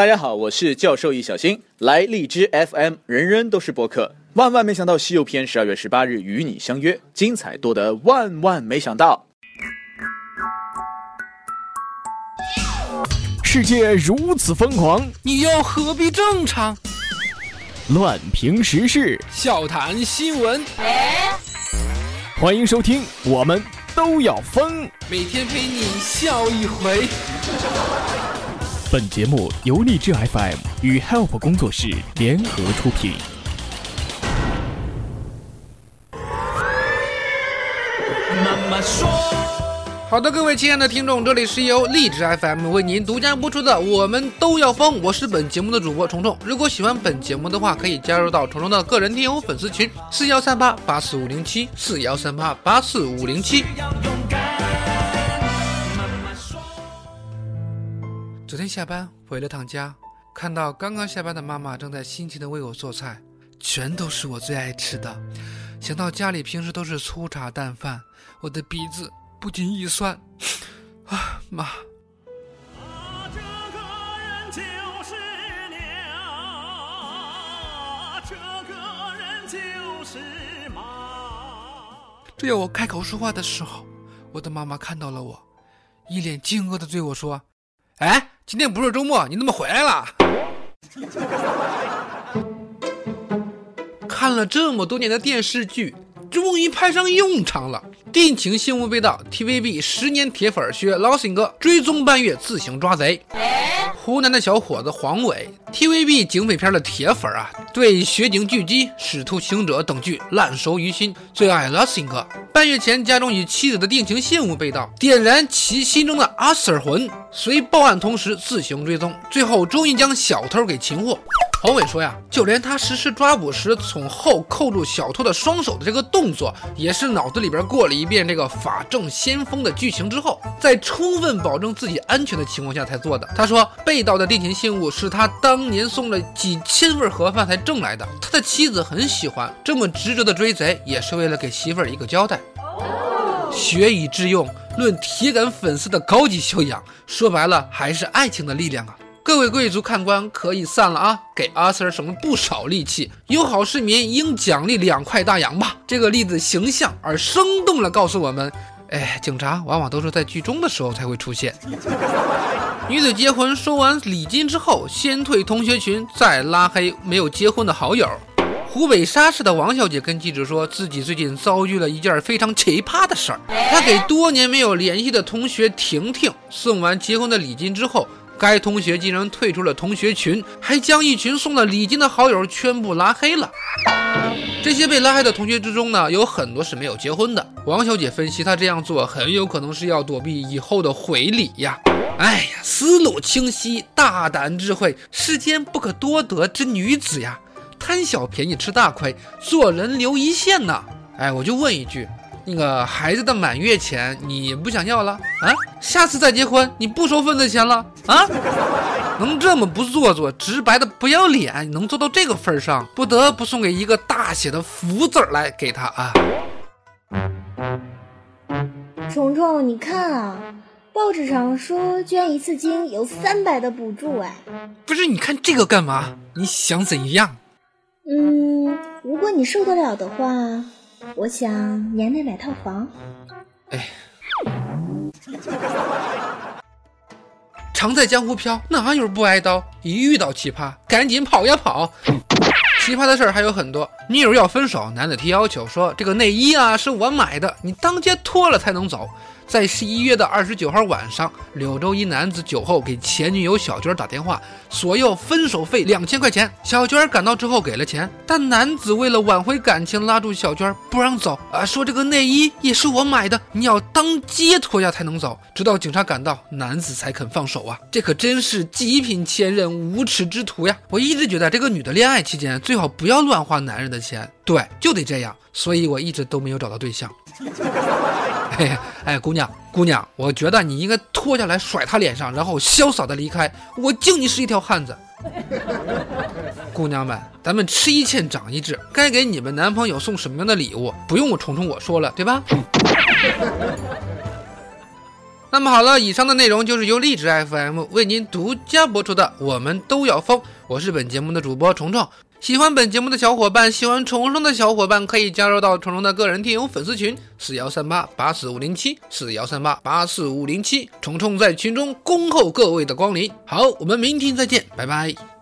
大家好，我是教授易小星，来荔枝 FM，人人都是播客。万万没想到，《西游篇》十二月十八日与你相约，精彩多得万万没想到。世界如此疯狂，你又何必正常？乱评时事，笑谈新闻，欢迎收听，我们都要疯。每天陪你笑一回。本节目由荔枝 FM 与 Help 工作室联合出品。妈妈说。好的，各位亲爱的听众，这里是由荔枝 FM 为您独家播出的《我们都要疯》，我是本节目的主播虫虫。如果喜欢本节目的话，可以加入到虫虫的个人听友粉丝群：四幺三八八四五零七，四幺三八八四五零七。昨天下班回了趟家，看到刚刚下班的妈妈正在辛勤的为我做菜，全都是我最爱吃的。想到家里平时都是粗茶淡饭，我的鼻子。不禁一酸，啊 妈！这个人就是娘，这个人就是妈。正要我开口说话的时候，我的妈妈看到了我，一脸惊愕的对我说：“哎，今天不是周末，你怎么回来了？”看了这么多年的电视剧。终于派上用场了！定情信物被盗，TVB 十年铁粉学老信哥追踪半月自行抓贼。湖南的小伙子黄伟，TVB 警匪片的铁粉啊，对《雪警狙击》《使徒行者》等剧烂熟于心，最爱老信哥。半月前，家中与妻子的定情信物被盗，点燃其心中的阿 Sir 魂，随报案同时自行追踪，最后终于将小偷给擒获。黄伟说呀，就连他实施抓捕时从后扣住小偷的双手的这个动作，也是脑子里边过了一遍这个法证先锋的剧情之后，在充分保证自己安全的情况下才做的。他说，被盗的定情信物是他当年送了几千份盒饭才挣来的，他的妻子很喜欢，这么执着的追贼也是为了给媳妇儿一个交代。学以致用，论铁杆粉丝的高级修养，说白了还是爱情的力量啊。各位贵族看官可以散了啊，给阿 Sir 省了不少力气。有好市民应奖励两块大洋吧。这个例子形象而生动地告诉我们，哎，警察往往都是在剧中的时候才会出现。女子结婚收完礼金之后，先退同学群，再拉黑没有结婚的好友。湖北沙市的王小姐跟记者说自己最近遭遇了一件非常奇葩的事儿，她给多年没有联系的同学婷婷送完结婚的礼金之后。该同学竟然退出了同学群，还将一群送了礼金的好友全部拉黑了。这些被拉黑的同学之中呢，有很多是没有结婚的。王小姐分析，她这样做很有可能是要躲避以后的回礼呀。哎呀，思路清晰，大胆智慧，世间不可多得之女子呀！贪小便宜吃大亏，做人留一线呐。哎，我就问一句。那个孩子的满月钱你不想要了啊？下次再结婚你不收份子钱了啊？能这么不做作、直白的不要脸，能做到这个份上，不得不送给一个大写的福字来给他啊！虫虫，你看啊，报纸上说捐一次精有三百的补助哎。不是，你看这个干嘛？你想怎样？嗯，如果你受得了的话。我想年内买套房。哎，常在江湖飘，哪有不挨刀？一遇到奇葩，赶紧跑呀跑！奇葩的事儿还有很多。女友要分手，男的提要求说：“这个内衣啊是我买的，你当街脱了才能走。”在十一月的二十九号晚上，柳州一男子酒后给前女友小娟打电话，索要分手费两千块钱。小娟赶到之后给了钱，但男子为了挽回感情，拉住小娟不让走啊，说这个内衣也是我买的，你要当街脱下才能走。直到警察赶到，男子才肯放手啊！这可真是极品前任，无耻之徒呀！我一直觉得这个女的恋爱期间最好不要乱花男人的钱，对，就得这样。所以我一直都没有找到对象。嘿，哎，姑娘，姑娘，我觉得你应该脱下来甩他脸上，然后潇洒的离开。我敬你是一条汉子。姑娘们，咱们吃一堑长一智，该给你们男朋友送什么样的礼物，不用我虫虫我说了，对吧？那么好了，以上的内容就是由荔枝 FM 为您独家播出的《我们都要疯》，我是本节目的主播虫虫。喜欢本节目的小伙伴，喜欢虫虫的小伙伴，可以加入到虫虫的个人听友粉丝群四幺三八八四五零七四幺三八八四五零七，虫虫在群中恭候各位的光临。好，我们明天再见，拜拜。